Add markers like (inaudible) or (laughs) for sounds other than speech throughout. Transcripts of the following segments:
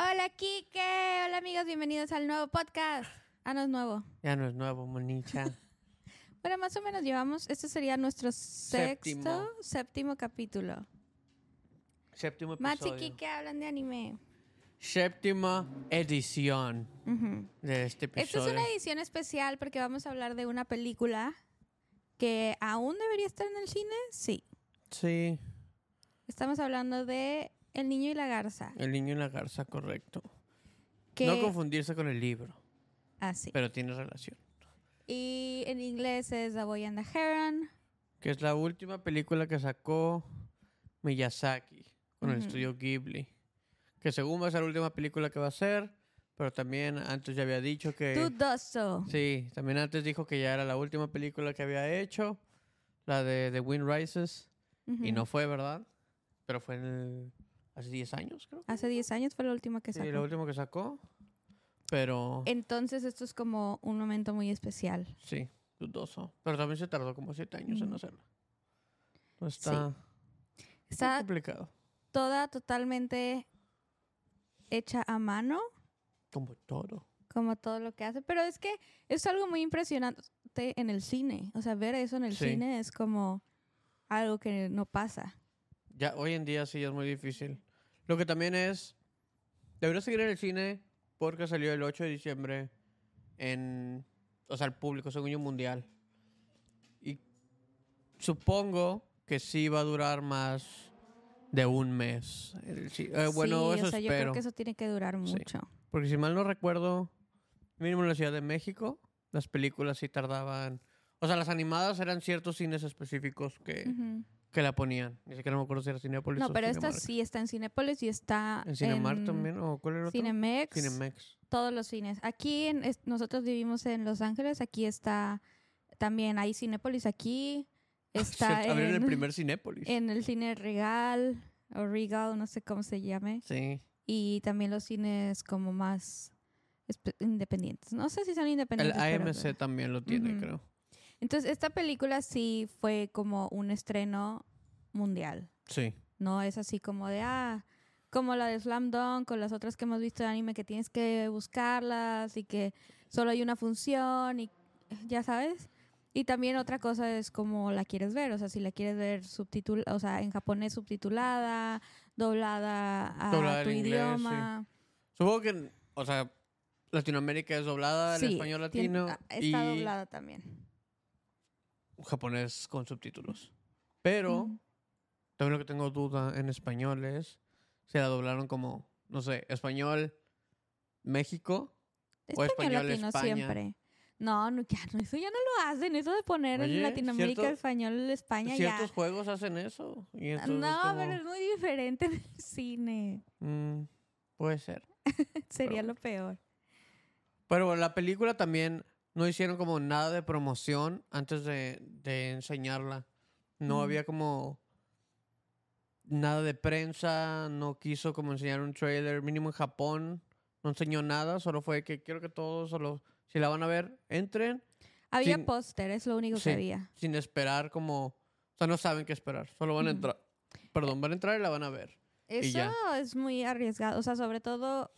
Hola, Kike. Hola, amigos. Bienvenidos al nuevo podcast. Ah, no es nuevo. Ya no es nuevo, monicha. (laughs) Bueno, más o menos llevamos. Este sería nuestro sexto, séptimo capítulo. Séptimo Max y episodio. Kike hablan de anime. Séptima edición de este Esta es episodio. una edición especial porque vamos a hablar de una película que aún debería estar en el cine. Sí. Sí, Estamos hablando de El niño y la garza. El niño y la garza, correcto. Que... No confundirse con el libro, Ah, sí. pero tiene relación. Y en inglés es The Boy and the Heron. Que es la última película que sacó Miyazaki con el Ujú. estudio Ghibli. Que según va a ser la última película que va a hacer, pero también antes ya había dicho que... Dudoso. Sí, también antes dijo que ya era la última película que había hecho, la de The Wind Rises, y Ujú. no fue, ¿verdad? Pero fue en el- hace 10 años, creo. Hace 10 años fue la última que Sí, sacó. lo último que sacó, pero Entonces esto es como un momento muy especial. sí, dudoso. Pero también se tardó como 7 años en hacerla. No está Está complicado. toda totalmente hecha a mano, Como todo. como todo lo que hace. Pero es que es algo muy impresionante en el cine. O sea, ver eso en el Sí. cine es como algo que no pasa. Ya hoy en día sí es muy difícil. Lo que también es, debería seguir en el cine porque salió el 8 de diciembre en, o sea, el público, según yo, mundial. Y supongo que sí va a durar más de un mes. el eh, bueno, sí, eso o sea, yo espero. creo que eso tiene que durar Sí. mucho. Porque si mal no recuerdo, mínimo en la Ciudad de México, las películas sí tardaban. O sea, las animadas eran ciertos cines específicos que, Ujú. Que la ponían. Ni siquiera me acuerdo si era Cinepolis No, o pero esta Cinemark. sí está en Cinépolis y está ¿En Cinemark también? ¿O cuál era el otro? Cinemex, Cinemex. todos los cines. Aquí en, es- nosotros vivimos en Los Ángeles, aquí está también hay Cinépolis aquí, (laughs) está Se abrieron en, el primer Cinépolis. en el cine Regal o Regal, no sé cómo se llame, Sí. y también los cines como más independientes. No sé si son El independientes. pero- AMC también lo tiene, Ujú. creo. Entonces, esta película sí fue como un estreno mundial. Sí. No es así como de, ah, como la de Slam Dunk o las otras que hemos visto de anime que tienes que buscarlas y que solo hay una función y ya sabes. Y también otra cosa es como la quieres ver, o sea, si la quieres ver subtitul o sea, en japonés subtitulada, doblada a Doblada tu inglés, idioma. Supongo que, o sea, Latinoamérica es doblada, el Sí, español tien- latino ah, está y doblada también. Japonés con subtítulos. Pero también lo que tengo duda en español es si la doblaron como, no sé, español México. O español latino España. siempre. No, no, ya no, eso ya no lo hacen. Eso de poner Oye, en Latinoamérica cierto- español España Ciertos ya. juegos hacen eso. Y entonces No, como, pero es muy diferente en el cine. mm, puede ser. (laughs) Sería Pero- lo peor. Pero la película también no hicieron como nada de promoción antes de, de enseñarla. No Mm. había como nada de prensa, no quiso como enseñar un trailer, mínimo en Japón, no enseñó nada, solo fue que quiero que todos, solo si la van a ver, entren Había póster, es lo único que había. sin esperar como, o sea, no saben qué esperar, solo van a Ujú. entrar, perdón, van a entrar y la van a ver. Eso es muy arriesgado. O sea, sobre todo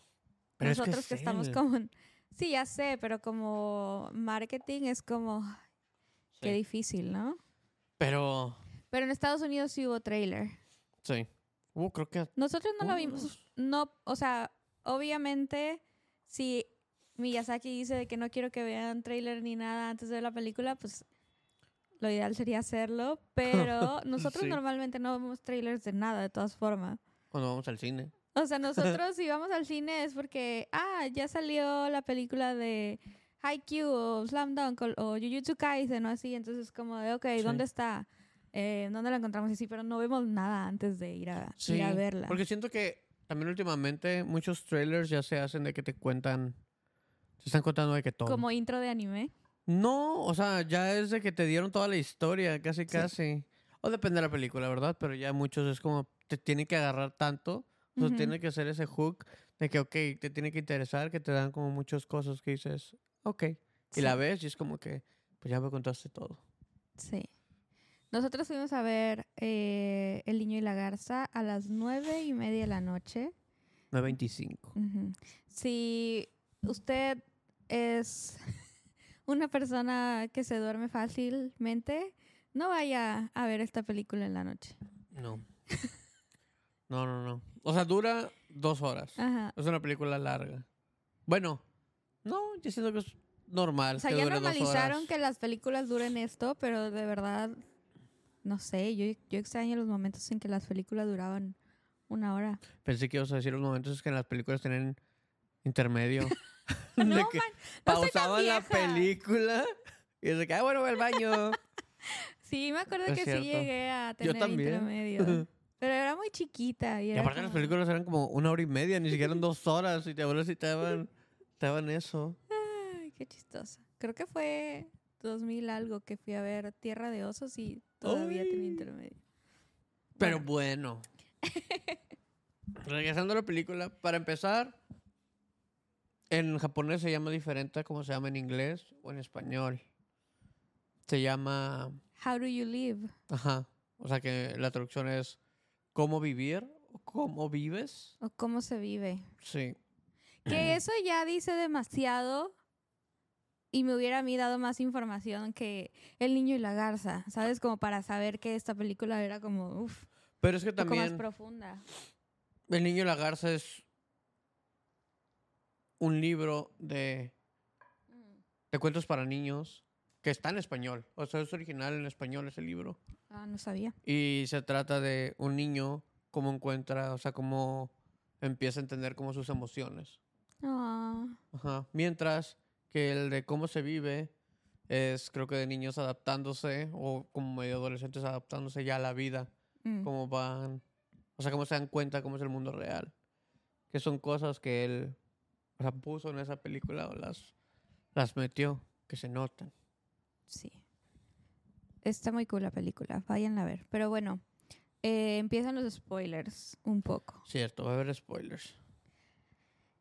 Pero es que nosotros que, es estamos como... en- Sí, ya sé, pero como marketing es como... ay, Qué Sí. difícil, ¿no? Pero, Pero en Estados Unidos sí hubo trailer. sí. Uh, creo que Nosotros no lo Uh. vimos. No, o sea, obviamente, si Miyazaki dice de que no quiero que vean trailer ni nada antes de ver la película, pues lo ideal sería hacerlo. Pero (laughs) nosotros Sí. normalmente no vemos trailers de nada, de todas formas. cuando vamos al cine. O sea, (laughs) nosotros si vamos al cine es porque, ah, ya salió la película de Haikyuu o Slam Dunk o, o Jujutsu Kaisen o así. Entonces como de, ok, Sí. ¿dónde está? Eh, ¿Dónde la encontramos? Y sí, pero no vemos nada antes de ir a, ir a verla. Porque siento que también últimamente muchos trailers ya se hacen de que te cuentan, te están contando de que todo. Como intro de anime. No, o sea, ya es de que te dieron toda la historia, casi, casi. O depende de la película, ¿verdad? Pero ya muchos es como, te tienen que agarrar tanto, sea, Ujú. tiene que hacer ese hook de que, ok, te tiene que interesar, que te dan como muchas cosas que dices, ok. Y la ves y es como que, pues ya me contaste todo. Sí. Nosotros fuimos a ver eh, El Niño y la Garza a las nueve y media de la noche. 9.25. Ujú. Si usted es (laughs) una persona que se duerme fácilmente, no vaya a ver esta película en la noche. No. (laughs) No, no, no. O sea, dura dos horas. Ajá. Es una película larga. Bueno, no, yo siento que es normal. O sea, que ya normalizaron que las películas duren esto, pero de verdad, no sé, yo, yo extraño los momentos en que las películas duraban una hora. Pensé que ibas a decir los momentos que las películas tienen intermedio. (laughs) (laughs) No, de man, no pausaban la película y es de que, ah, bueno, voy al baño. (laughs) Sí, me acuerdo Es que cierto. sí llegué a Yo tener también. intermedio. Pero era muy chiquita. Y, Y aparte las como- películas eran como una hora y media, ni siquiera eran dos horas. Y te abuelas si te daban, te daban eso. Ay, qué chistoso. Creo que fue 2000 algo que fui a ver Tierra de Osos y todavía tenía intermedio. Pero bueno. (laughs) Regresando a la película, para empezar, en japonés se llama diferente a como se llama en inglés o en español. Se llama, How do you live? ajá, o sea que la traducción es ¿cómo vivir? ¿Cómo vives? O cómo se vive. Sí. Que eso ya dice demasiado y me hubiera a mí dado más información que El niño y la garza, ¿sabes? Como para saber que esta película era como, uff, Pero es que un poco más también profunda. El niño y la garza es un libro de, de cuentos para niños que está en español. O sea, es original en español ese libro. Ah, no sabía. Y se trata de un niño, cómo encuentra, o sea, cómo empieza a entender como sus emociones. Ah, Ajá. Mientras que el de cómo se vive es, creo que de niños adaptándose o como medio adolescentes adaptándose ya a la vida. mm. Cómo van, o sea, cómo se dan cuenta cómo es el mundo real. Que son cosas que él, o sea, puso en esa película o las, las metió, que se notan. Sí. Está muy cool la película, vayan a ver. Pero bueno, eh, empiezan los spoilers un poco. Cierto, va a haber spoilers.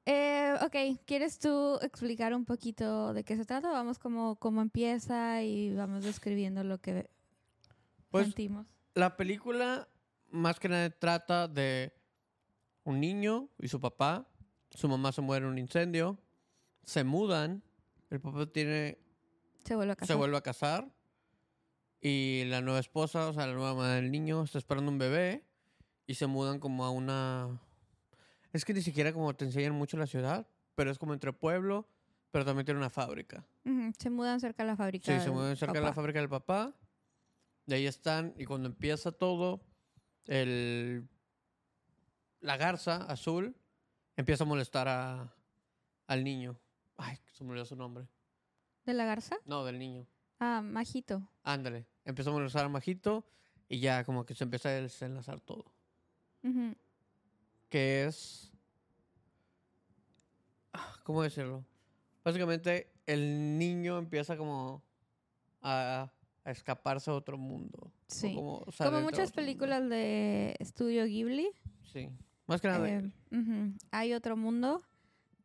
Eh, ok, ¿quieres tú explicar un poquito de qué se trata? Vamos como cómo empieza y vamos describiendo lo que Pues sentimos. la película más que nada trata de un niño y su papá. Su mamá se muere en un incendio. Se mudan. El papá tiene, Se vuelve a se casar. vuelve a casar. Y la nueva esposa, o sea, la nueva madre del niño, está esperando un bebé. Y se mudan como a una... Es que ni siquiera como te enseñan mucho la ciudad. Pero es como entre pueblo. Pero también tiene una fábrica. Ujú, Se mudan cerca de la fábrica. Sí, se mueven cerca de la papá. fábrica del papá. De ahí están. Y cuando empieza todo, el, la garza azul empieza a molestar a, al niño. Ay, se me olvidó su nombre. ¿De la garza? No, del niño. Ah, Majito. Ándale. Empieza a a Majito y ya como que se empieza a desenlazar todo. Que es... ah, ¿Cómo decirlo? Básicamente el niño empieza como a, a escaparse a otro mundo. Sí. Como, muchas mundo. películas de Estudio Ghibli, Sí. Más que nada. eh, hay otro mundo,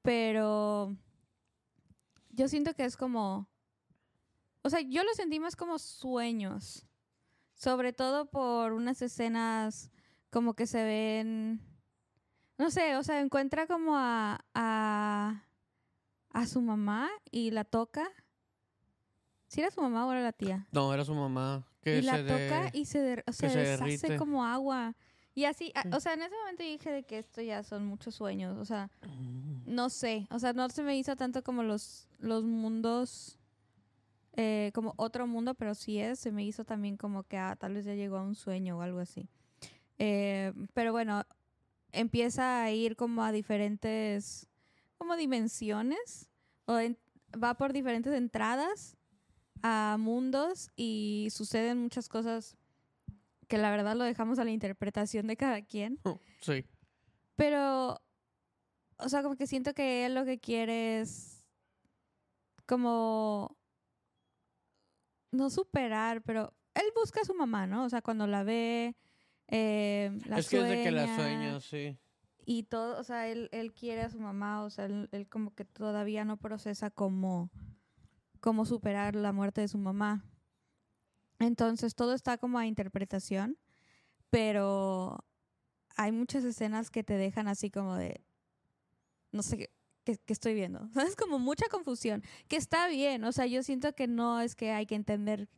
pero yo siento que es como, o sea, yo lo sentí más como sueños, sobre todo por unas escenas como que se ven, no sé, o sea, encuentra como a, a, a su mamá y la toca. ¿Si era su mamá o era la tía? No, era su mamá. Que y la toca de- y se, der- o sea, se deshace derrite. como agua. Y así, a- Sí. o sea, en ese momento dije de que esto ya son muchos sueños, o sea, Mm. no sé, o sea, no se me hizo tanto como los, los mundos, eh, como otro mundo, pero sí es, se me hizo también como que ah, tal vez ya llegó a un sueño o algo así. Eh, pero bueno, empieza a ir como a diferentes, como dimensiones, o en- va por diferentes entradas a mundos y suceden muchas cosas que la verdad lo dejamos a la interpretación de cada quien. Sí. Pero, o sea, como que siento que él lo que quiere es como no superar, pero él busca a su mamá, ¿no? O sea, cuando la ve, eh, la es que es de que la sueña sueña, sí. y todo, o sea, él, él quiere a su mamá, o sea, él, él como que todavía no procesa cómo, cómo superar la muerte de su mamá. Entonces, todo está como a interpretación, pero hay muchas escenas que te dejan así como de, no sé qué, qué- estoy viendo. (laughs) Es como mucha confusión, que está bien, o sea, yo siento que no es que hay que entender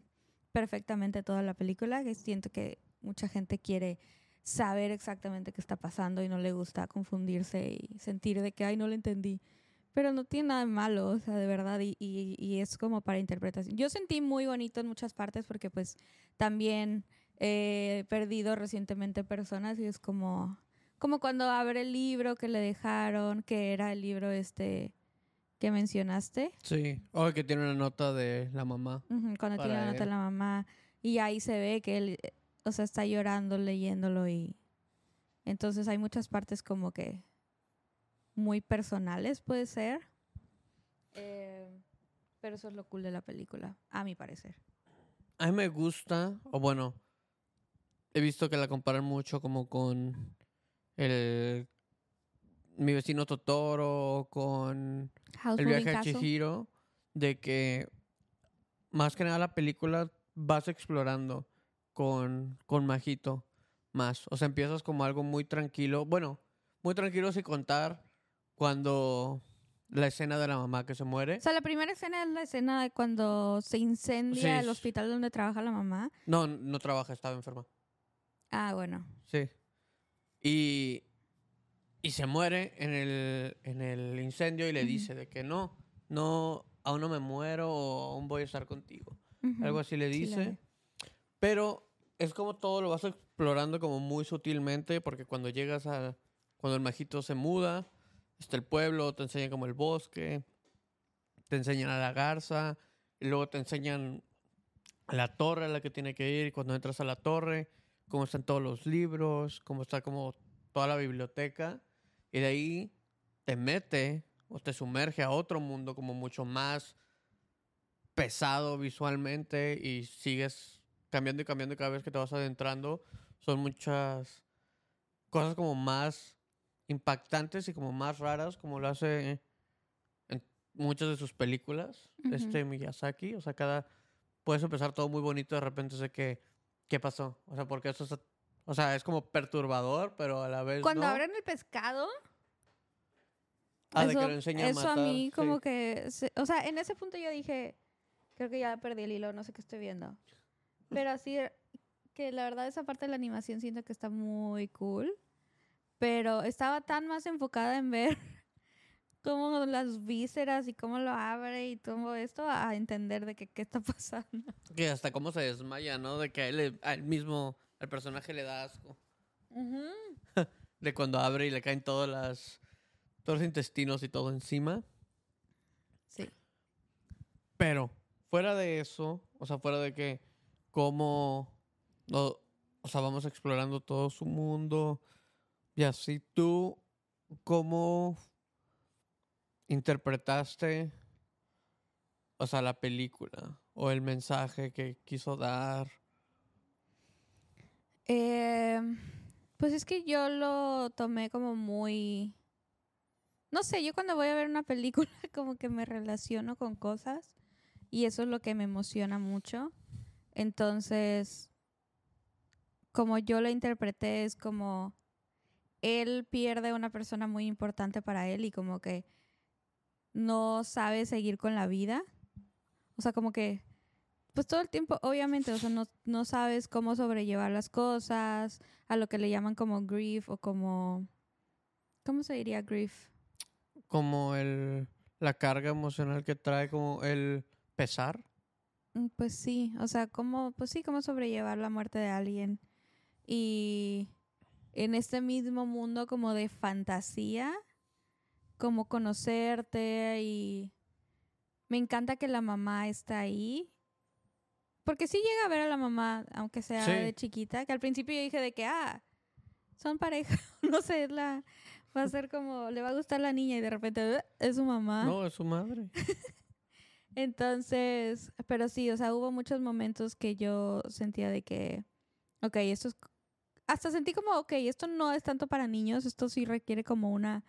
perfectamente toda la película, que siento que mucha gente quiere saber exactamente qué está pasando y no le gusta confundirse y sentir de que, ay, no lo entendí. Pero no tiene nada de malo, o sea, de verdad, y, y- y es como para interpretación. Yo sentí muy bonito en muchas partes porque pues también he perdido recientemente personas y es como, como cuando abre el libro que le dejaron, que era el libro este que mencionaste, Sí. O que tiene una nota de la mamá. Cuando tiene la nota él. la mamá y ahí se ve que él, eh, o sea, está llorando leyéndolo y entonces hay muchas partes como que muy personales puede ser. Eh, pero eso es lo cool de la película, a mi parecer. A mí me gusta, o bueno, he visto que la comparan mucho como con el mi vecino Totoro, con House el viaje a. Chihiro, de que más que nada la película vas explorando con, con Majito más. O sea, empiezas como algo muy tranquilo. Bueno, muy tranquilo sin contar cuando la escena de la mamá que se muere. O sea, la primera escena es la escena de cuando se incendia Sí, el hospital donde trabaja la mamá. No, no trabaja, estaba enferma. Ah, bueno. Sí. Y, y se muere en el, en el incendio y le Ujú. dice de que no, no, aún no me muero o aún voy a estar contigo. Ujú. Algo así le Sí, dice. ve. Pero es como todo lo vas explorando como muy sutilmente porque cuando llegas a... Cuando el majito se muda, está el pueblo, te enseñan como el bosque, te enseñan a la garza, y luego te enseñan la torre a la que tiene que ir. y Cuando entras a la torre, cómo están todos los libros, cómo está como toda la biblioteca. Y de ahí te mete o te sumerge a otro mundo como mucho más pesado visualmente y sigues cambiando y cambiando y cada vez que te vas adentrando son muchas cosas como más impactantes y como más raras como lo hace en muchas de sus películas este Miyazaki o sea cada puedes empezar todo muy bonito de repente sé que qué pasó o sea porque eso es o sea es como perturbador pero a la vez Cuando no. abren el pescado, ah, de eso, que lo enseña a eso matar a mí sí. como que, o sea, en ese punto yo dije, creo que ya perdí el hilo, no sé qué estoy viendo. Pero así, que la verdad esa parte de la animación siento que está muy cool, pero estaba tan más enfocada en ver cómo las vísceras y cómo lo abre y todo esto a entender de que qué está (laughs) pasando. que hasta cómo se desmaya no de que a él, le- a él mismo al personaje le da asco (laughs) de cuando abre y le caen todas las todos los intestinos y todo encima Sí. Pero fuera de eso, o sea, fuera de que cómo, no, o sea, vamos explorando todo su mundo y así, tú, ¿cómo interpretaste, o sea, la película o el mensaje que quiso dar? Eh, pues es que yo lo tomé como muy... No sé, yo cuando voy a ver una película (laughs) como que me relaciono con cosas y eso es lo que me emociona mucho. Entonces, como yo lo interpreté es como él pierde a una persona muy importante para él y como que no sabe seguir con la vida. O sea, como que pues todo el tiempo, obviamente, o sea, no, no sabes cómo sobrellevar las cosas, a lo que le llaman como grief o como, ¿cómo se diría grief? Como el, la carga emocional que trae, como el pesar. Mm, Pues sí, o sea, cómo, pues sí, cómo sobrellevar la muerte de alguien. Y en este mismo mundo como de fantasía, como conocerte y me encanta que la mamá está ahí. Porque sí llega a ver a la mamá, aunque sea Sí. de chiquita, que al principio yo dije de que, ah, son pareja, (laughs) no sé, es la, va a ser como, le va a gustar la niña y de repente "Uh, es su mamá. No, es su madre. (laughs) Entonces, pero sí, o sea, hubo muchos momentos que yo sentía de que, ok, esto es, hasta sentí como, ok, esto no es tanto para niños, esto sí requiere como una,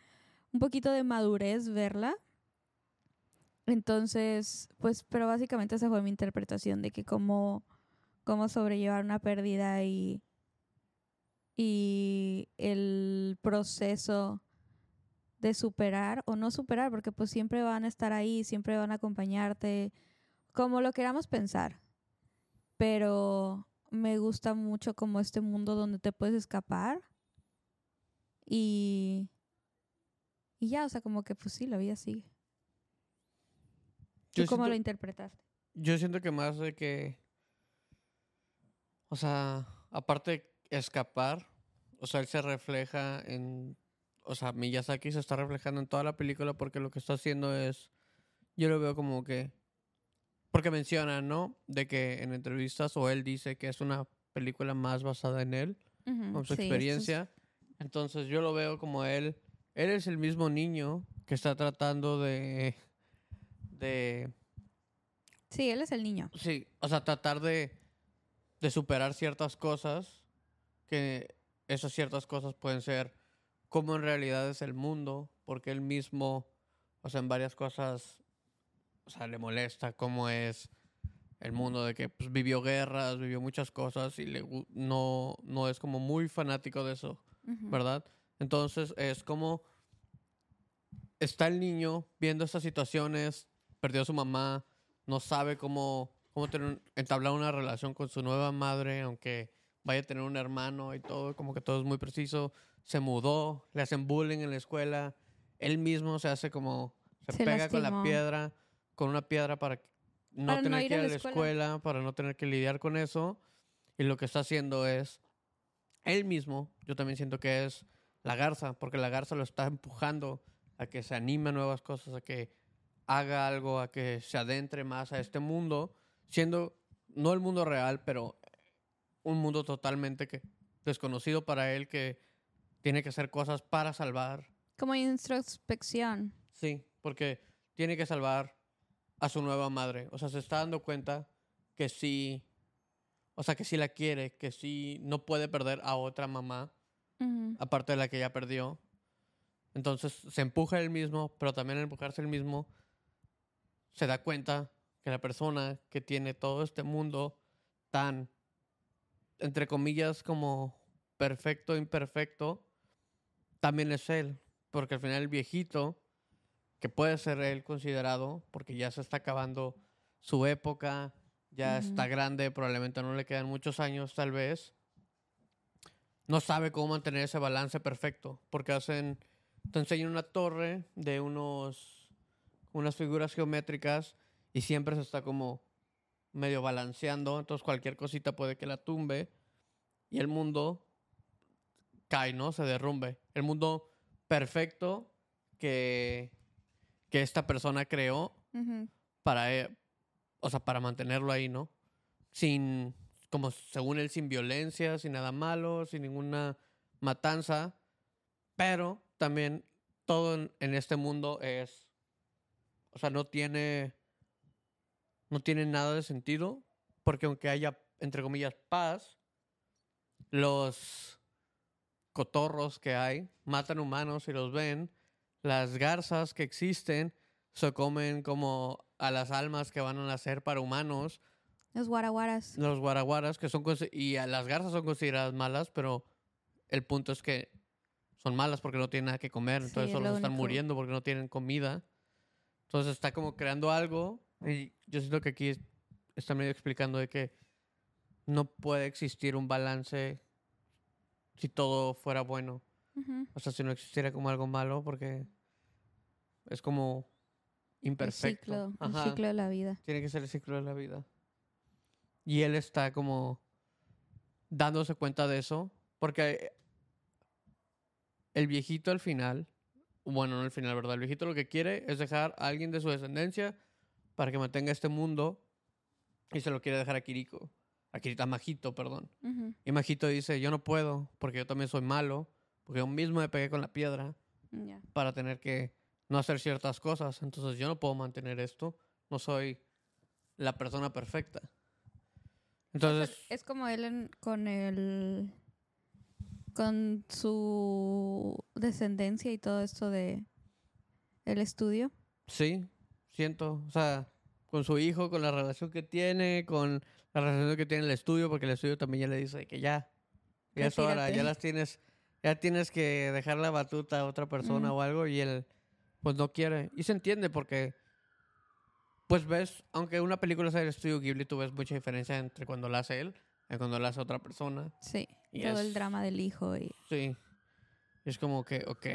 un poquito de madurez verla. Entonces, pues, pero básicamente esa fue mi interpretación de que cómo, cómo sobrellevar una pérdida y, y el proceso de superar o no superar, porque pues siempre van a estar ahí, siempre van a acompañarte, como lo queramos pensar. Pero me gusta mucho como este mundo donde te puedes escapar y, y ya, o sea, como que pues sí, la vida sigue. ¿Tú Yo cómo siento- lo interpretaste? Yo siento que más de que. O sea, aparte de escapar, o sea, él se refleja en. O sea, Miyazaki se está reflejando en toda la película porque lo que está haciendo es. Yo lo veo como que. Porque menciona, ¿no? De que en entrevistas o él dice que es una película más basada en él, Ujú, con su sí, esto es- experiencia. Entonces yo lo veo como él. Él es el mismo niño que está tratando de. de Sí, él es el niño. Sí, o sea, tratar de, de superar ciertas cosas, que esas ciertas cosas pueden ser cómo en realidad es el mundo, porque él mismo, o sea, en varias cosas, o sea, le molesta cómo es el mundo, de que pues, vivió guerras, vivió muchas cosas y le, no, no es como muy fanático de eso. Ujú. ¿verdad? Entonces es como está el niño viendo estas situaciones, perdió a su mamá, no sabe cómo, cómo tener entablar una relación con su nueva madre, aunque vaya a tener un hermano y todo, como que todo es muy preciso. Se mudó, le hacen bullying en la escuela, él mismo se hace como, se, Se pega con la lastimó. piedra, con una piedra para no Para no tener ir que ir a la la escuela. escuela, para no tener que lidiar con eso. Y lo que está haciendo es él mismo, yo también siento que es la garza, porque la garza lo está empujando a que se anime a nuevas cosas, a que haga algo, a que se adentre más a este mundo, siendo no el mundo real, pero un mundo totalmente que, desconocido para él, que tiene que hacer cosas para salvar. Como introspección. Sí, porque tiene que salvar a su nueva madre. O sea, se está dando cuenta que sí, o sea, que sí la quiere, que sí no puede perder a otra mamá Aparte de la que ya perdió. Entonces se empuja él mismo, pero también al empujarse él mismo, se da cuenta que la persona que tiene todo este mundo tan, entre comillas, como perfecto, imperfecto, también es él. Porque al final el viejito, que puede ser él considerado, porque ya se está acabando su época, ya está grande, probablemente no le quedan muchos años tal vez, no sabe cómo mantener ese balance perfecto, porque hacen, te enseñan una torre de unos, unas figuras geométricas y siempre se está como medio balanceando, entonces cualquier cosita puede que la tumbe y el mundo cae, ¿no? Se derrumbe. El mundo perfecto que, que esta persona creó para, eh, o sea, para mantenerlo ahí, ¿no? Sin, como según él, sin violencia, sin nada malo, sin ninguna matanza, pero también todo en, este mundo es, o sea, no tiene, no tiene nada de sentido, porque aunque haya, entre comillas, paz, los cotorros que hay matan humanos y los ven, las garzas que existen se comen como a las almas que van a nacer para humanos, Los guaraguaras. los guaraguaras que son y las garzas son consideradas malas, pero el punto es que son malas porque no tienen nada que comer, Sí, entonces es solo lo se están muriendo porque no tienen comida. Entonces está como creando algo y yo siento que aquí es- está medio explicando de que no puede existir un balance si todo fuera bueno. O sea, si no existiera como algo malo, porque es como El imperfecto. ciclo, el ciclo de la vida. Tiene que ser el ciclo de la vida. Y él está como dándose cuenta de eso, porque el viejito al final, bueno, no al final, ¿verdad? El viejito lo que quiere es dejar a alguien de su descendencia para que mantenga este mundo y se lo quiere dejar a Kiriko. A Kirito, a Majito, perdón. Y Majito dice, yo no puedo, porque yo también soy malo, porque yo mismo me pegué con la piedra Ya. para tener que no hacer ciertas cosas. Entonces yo no puedo mantener esto. No soy la persona perfecta. Entonces, Es como él en- con el con su descendencia y todo esto de el estudio. sí, siento, o sea, con su hijo, con la relación que tiene, con la relación que tiene el estudio, porque el estudio también ya le dice que ya, ya es hora, ya las tienes ya tienes que dejar la batuta a otra persona Mm. o algo y él pues no quiere. Y se entiende porque pues ves, aunque una película sea del estudio Ghibli, tú ves mucha diferencia entre cuando la hace él y cuando la hace otra persona. Sí. Y todo es- el drama del hijo y... Sí. Es como que, ok,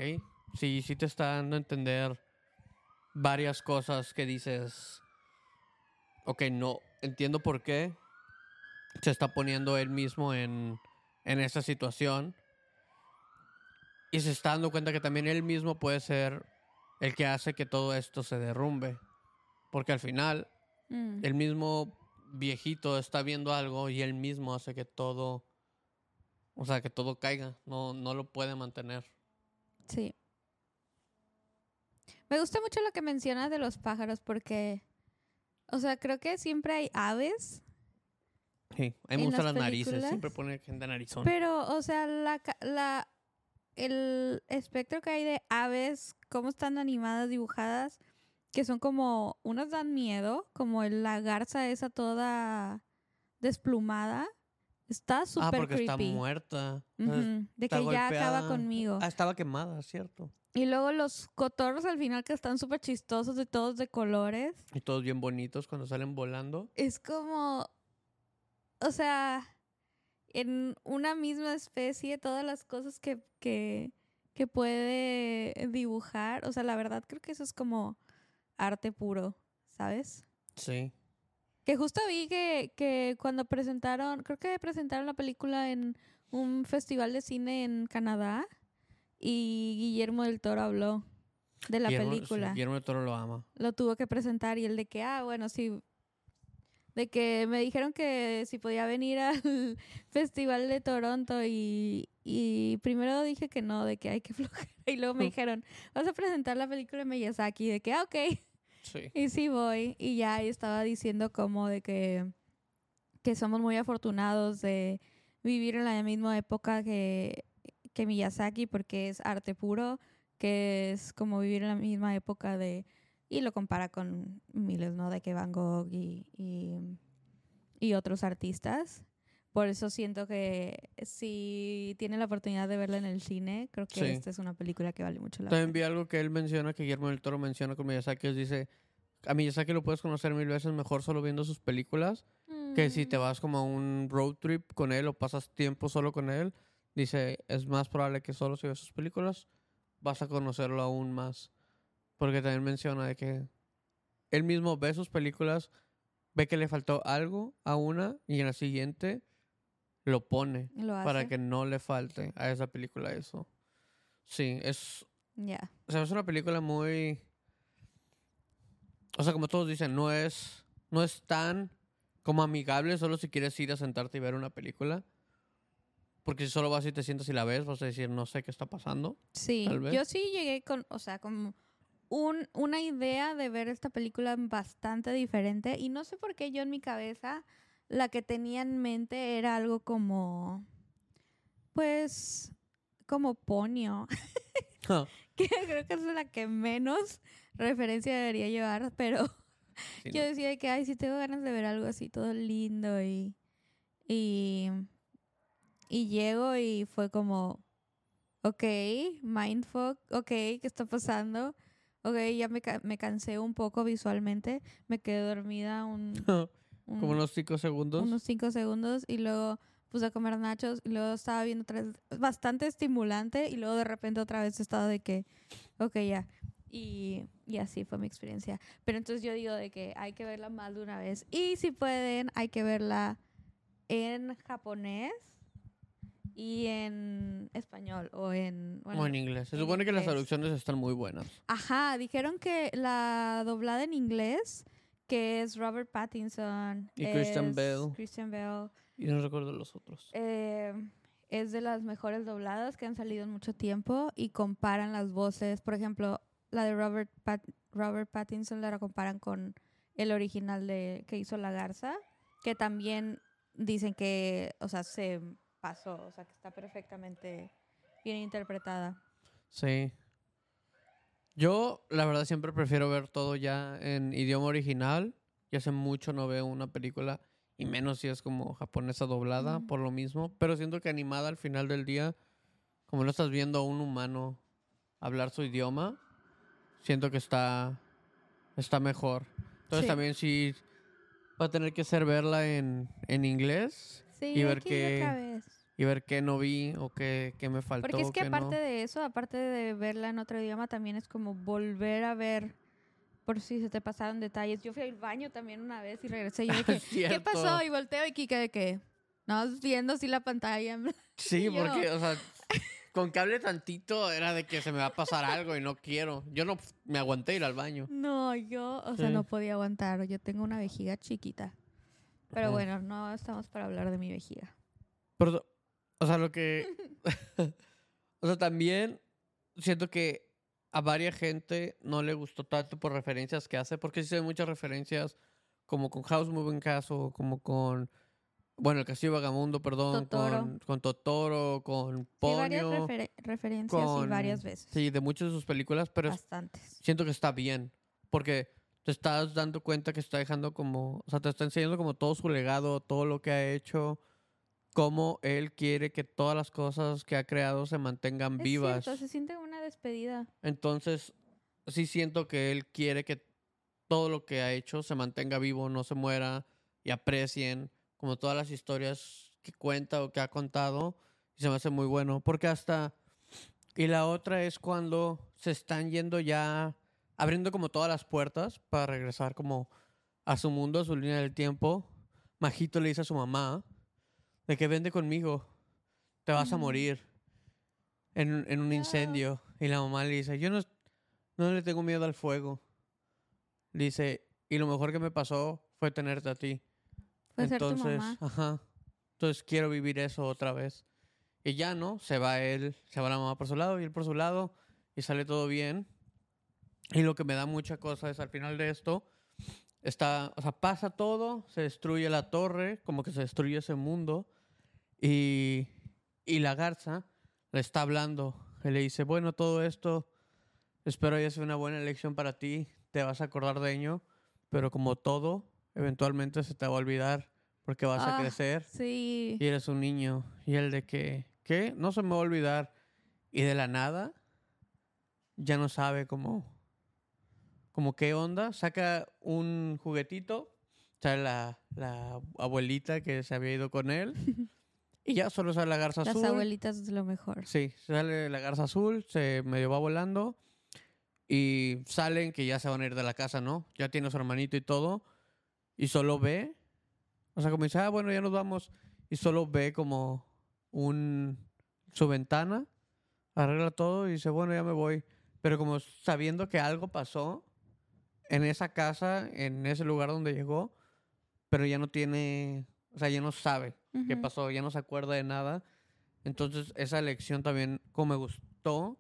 sí, sí te está dando a entender varias cosas que dices, ok, no, entiendo por qué se está poniendo él mismo en, en esa situación. Y se está dando cuenta que también él mismo puede ser el que hace que todo esto se derrumbe. Porque al final, Mm, el mismo viejito está viendo algo y él mismo hace que todo, o sea, que todo caiga. No, no lo puede mantener. Sí. Me gusta mucho lo que mencionas de los pájaros porque, o sea, creo que siempre hay aves, Sí, a mí me ¿En gustan las las narices. Siempre pone gente narizón. pero, o sea, la, la, el espectro que hay de aves, cómo están animadas, dibujadas, que son como, unas dan miedo, como la garza esa toda desplumada, está ah, súper porque creepy. está muerta. De está que ya acaba conmigo. Ah, estaba quemada, cierto. Y luego los cotorros al final que están súper chistosos y todos de colores. Y todos bien bonitos cuando salen volando. Es como, o sea, en una misma especie, todas las cosas que, que, que puede dibujar. O sea, la verdad creo que eso es como arte puro, ¿sabes? Sí. Que justo vi que, que cuando presentaron, creo que presentaron la película en un festival de cine en Canadá y Guillermo del Toro habló de la Guillermo- sí, película. Guillermo del Toro lo ama. lo tuvo que presentar y el de que, ah, bueno, sí, de que me dijeron que si podía venir (laughs) al Festival de Toronto y, y primero dije que no, de que hay que (laughs) flojera y luego me (laughs) dijeron, vas a presentar la película de Miyazaki, de que, ah, ok, Y sí voy y ya estaba diciendo como de que, que somos muy afortunados de vivir en la misma época que, que Miyazaki porque es arte puro, que es como vivir en la misma época de... Y lo compara con miles, ¿no? De que Van Gogh y, y otros artistas. Por eso siento que si tienen la oportunidad de verla en el cine, creo que Sí. esta es una película que vale mucho la También pena. vi algo que él menciona, que Guillermo del Toro menciona con Miyazaki. es dice, a Miyazaki lo puedes conocer mil veces mejor solo viendo sus películas. Que si te Mm. vas como a un road trip con él o pasas tiempo solo con él, dice, es más probable que solo si ves sus películas vas a conocerlo aún más. Porque también menciona de que él mismo ve sus películas, ve que le faltó algo a una y en la siguiente lo pone Lo para que no le falte a esa película eso. Sí, es, Ya. o sea, es una película muy... O sea, como todos dicen, no es, no es tan como amigable solo si quieres ir a sentarte y ver una película. Porque si solo vas y te sientas y la ves, vas a decir, no sé qué está pasando. Sí, yo sí llegué con, o sea, como un, una idea de ver esta película bastante diferente y no sé por qué yo en mi cabeza la que tenía en mente era algo como, pues, como Ponio, (laughs) que creo que es la que menos referencia debería llevar, pero Sí, yo no. decía de que, ay, sí tengo ganas de ver algo así todo lindo y, y, y llego y fue como, ok, mindfuck, ok, ¿qué está pasando? Ok, ya me, me cansé un poco visualmente, me quedé dormida un, un- como unos cinco segundos. unos cinco segundos y luego puse a comer nachos y luego estaba viendo otra vez, bastante estimulante y luego de repente otra vez estaba de que, ok, ya. Y, y así fue mi experiencia. Pero entonces yo digo de que hay que verla más de una vez. Y si pueden, hay que verla en japonés y en español o en... bueno, o en inglés. Se en supone que las inglés. traducciones están muy buenas. Ajá, dijeron que la doblada en inglés, que es Robert Pattinson. Y Christian Bale. Christian Bale. Y no recuerdo los otros. eh, es de las mejores dobladas que han salido en mucho tiempo y comparan las voces. Por ejemplo, la de Robert, Pat- Robert Pattinson la comparan con el original de que hizo La Garza, que también dicen que, o sea, se pasó, o sea, que está perfectamente bien interpretada. Sí. Yo, la verdad, siempre prefiero ver todo ya en idioma original. Y hace mucho no veo una película, y menos si es como japonesa doblada, por lo mismo. Pero siento que animada al final del día, como no estás viendo a un humano hablar su idioma, siento que está, está mejor. Entonces Sí. también sí va a tener que ser verla en, en inglés Sí, y ver qué, vez. Y ver qué no vi o qué, qué me faltó. Porque es que no. aparte de eso, aparte de verla en otro idioma, también es como volver a ver por si se te pasaron detalles. Yo fui al baño también una vez y regresé y yo (laughs) que, ¿qué pasó? Y volteo y Kike de que, no, viendo así la pantalla. (laughs) Sí, yo- porque, o sea, con que hable tantito era de que se me va a pasar algo y no quiero. Yo no me aguanté ir al baño. No, yo, o sea, Sí. no podía aguantar. Yo tengo una vejiga chiquita. Pero bueno, no estamos para hablar de mi vejiga. Pero, o sea, lo que. (laughs) o sea, también siento que a varias gente no le gustó tanto por referencias que hace, porque sí se ven muchas referencias, como con House Moving Castle, como con. Bueno, el Castillo Vagamundo, perdón, Totoro. con, con Totoro, con Sí, varias Ponyo. referen- referencias y con- varias veces. Sí, de muchas de sus películas, pero es- Bastantes. siento que está bien, porque te estás dando cuenta que está dejando como, o sea, te está enseñando como todo su legado, todo lo que ha hecho, cómo él quiere que todas las cosas que ha creado se mantengan Es vivas. cierto, se siente una despedida. Entonces, sí siento que él quiere que todo lo que ha hecho se mantenga vivo, no se muera y aprecien como todas las historias que cuenta o que ha contado. Y se me hace muy bueno, porque hasta... Y la otra es cuando se están yendo ya, abriendo como todas las puertas para regresar como a su mundo, a su línea del tiempo. Majito le dice a su mamá de que vende conmigo, te vas a morir en, en un incendio. Y la mamá le dice, yo no, no le tengo miedo al fuego. Dice, y lo mejor que me pasó fue tenerte a ti. Fue ser tu Entonces, mamá. ajá. Entonces quiero vivir eso otra vez. Y ya, ¿no? Se va él, se va la mamá por su lado y él por su lado y sale todo bien. Y lo que me da mucha cosa es al final de esto, está, o sea, pasa todo, se destruye la torre, como que se destruye ese mundo. Y, y la garza le está hablando. Y le dice, bueno, todo esto, espero haya sido una buena elección para ti, te vas a acordar de ello, pero como todo, eventualmente se te va a olvidar porque vas a Ah, crecer Sí. y eres un niño. Y el de que, ¿qué? No se me va a olvidar. Y de la nada, ya no sabe cómo, como qué onda. Saca un juguetito, sale la, la abuelita que se había ido con él. (laughs) y ya solo sale la garza Las azul. abuelitas es lo mejor. Sí, sale la garza azul, se medio va volando. Y salen que ya se van a ir de la casa, ¿no? Ya tiene a su hermanito y todo. Y solo ve. O sea, como dice, ah, bueno, ya nos vamos. Y solo ve como un. su ventana. Arregla todo y dice, bueno, ya me voy. Pero como sabiendo que algo pasó en esa casa, en ese lugar donde llegó. Pero ya no tiene. O sea, ya no sabe qué Ujú. pasó, ya no se acuerda de nada. Entonces, esa lección también, como me gustó,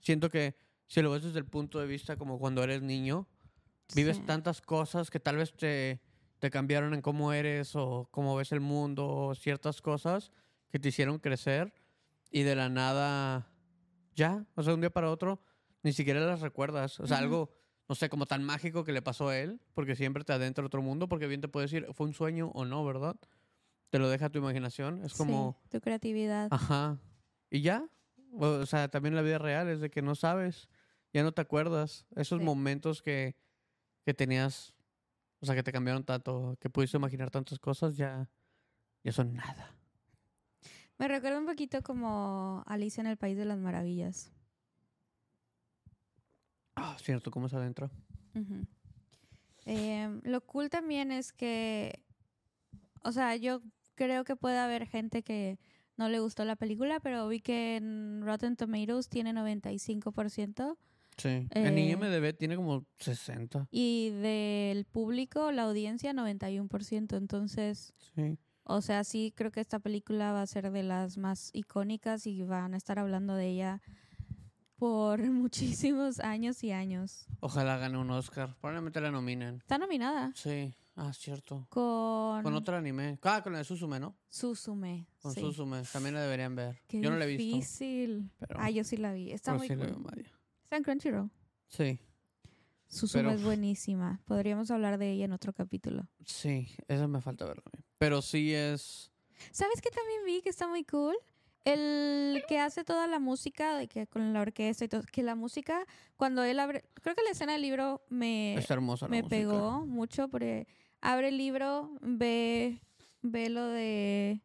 siento que si lo ves desde el punto de vista como cuando eres niño, vives Sí. tantas cosas que tal vez te, te cambiaron en cómo eres o cómo ves el mundo o ciertas cosas que te hicieron crecer y de la nada, ya, o sea, de un día para otro, ni siquiera las recuerdas. O sea, Ujú. algo, no sé, como tan mágico que le pasó a él, porque siempre te adentra a otro mundo, porque bien te puede decir, fue un sueño o no, ¿verdad? Te lo deja a tu imaginación. Es Sí, como, tu creatividad. Ajá. ¿Y ya? O sea, también la vida real es de que no sabes, ya no te acuerdas. Esos Sí. momentos que, que tenías, o sea, que te cambiaron tanto, que pudiste imaginar tantas cosas, ya, ya son nada. Me recuerda un poquito como Alicia en el País de las Maravillas. Ah, cierto, ¿cómo es adentro? Ujú. Em, lo cool también es que, o sea, yo creo que puede haber gente que no le gustó la película, pero vi que en Rotten Tomatoes tiene 95% Sí. En Eh, IMDB tiene como 60. y del público, la audiencia, 91%. Entonces, Sí. o sea, sí creo que esta película va a ser de las más icónicas y van a estar hablando de ella por (laughs) muchísimos años y años. Ojalá gane un Oscar. Probablemente la nominen. Está nominada Sí. Ah, cierto. con, Con otro anime. Ah, con la de Suzume, ¿no? Suzume. Con sí. Suzume. También la deberían ver. Qué Yo no la he visto. difícil. Pero, Ah, yo sí la vi. Está pero muy sí la cool. veo Mario. Está en Crunchyroll. Sí. Suzume Pero- es buenísima. Podríamos hablar de ella en otro capítulo. Sí, eso me falta verlo. a mí. Pero sí es. ¿Sabes qué también vi que está muy cool? El que hace toda la música, de que con la orquesta y todo, que la música, cuando él abre, creo que la escena del libro me, Está hermosa la me música. pegó mucho porque abre el libro, ve, ve lo de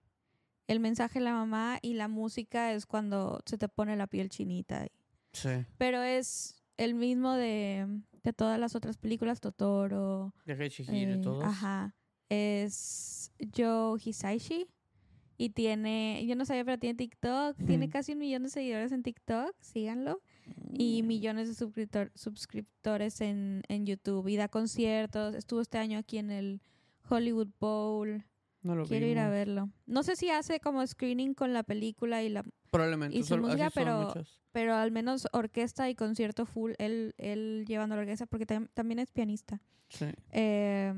el mensaje de la mamá y la música es cuando se te pone la piel chinita. Sí. Pero es el mismo de, de todas las otras películas, Totoro. De y eh, todos. Ajá. Es Joe Hisaishi. Y tiene, yo no sabía, pero tiene TikTok. Tiene casi un millón de seguidores en TikTok. Síganlo. Y Mm. millones de suscriptor- suscriptores en, en YouTube. Y da conciertos. Estuvo este año aquí en el Hollywood Bowl. No lo Quiero ir a vimos. verlo. No sé si hace como screening con la película y la Probablemente. y su solo- música, pero- muchas. pero al menos orquesta y concierto full, él, él llevando la orquesta, porque tam- también es pianista. Sí. Eh,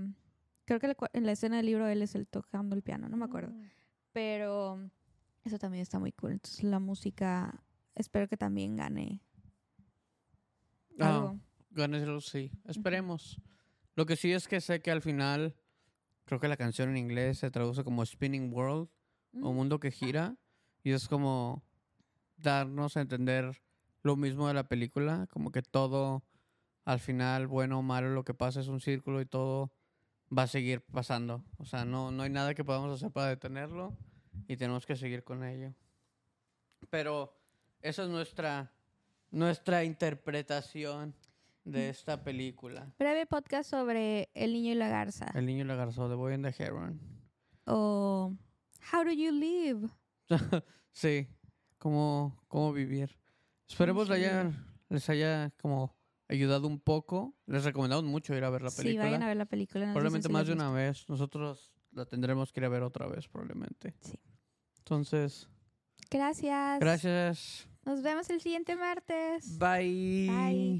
creo que en la escena del libro él es el tocando el piano, no me acuerdo. Pero eso también está muy cool. Entonces la música, espero que también gane Ah, algo. Ganeslo, sí. Esperemos. Lo que sí es que sé que al final, creo que la canción en inglés se traduce como Spinning World o Mm. Mundo que gira. Y es como darnos a entender lo mismo de la película. Como que todo, al final, bueno o malo, lo que pasa es un círculo y todo va a seguir pasando. O sea, no, no hay nada que podamos hacer para detenerlo y tenemos que seguir con ello. Pero esa es nuestra, nuestra interpretación de esta película. Breve podcast sobre El niño y la garza. El niño y la garza, The Boy and the Heron. O How do you live? (laughs) sí, cómo, cómo vivir. Esperemos Sí. haya, les haya como ayudado un poco. Les recomendamos mucho ir a ver la Sí, película. vayan a ver la película. probablemente si más de una vez. Nosotros la tendremos que ir a ver otra vez, probablemente. Sí. Entonces, Gracias. gracias. Nos vemos el siguiente martes. Bye. Bye.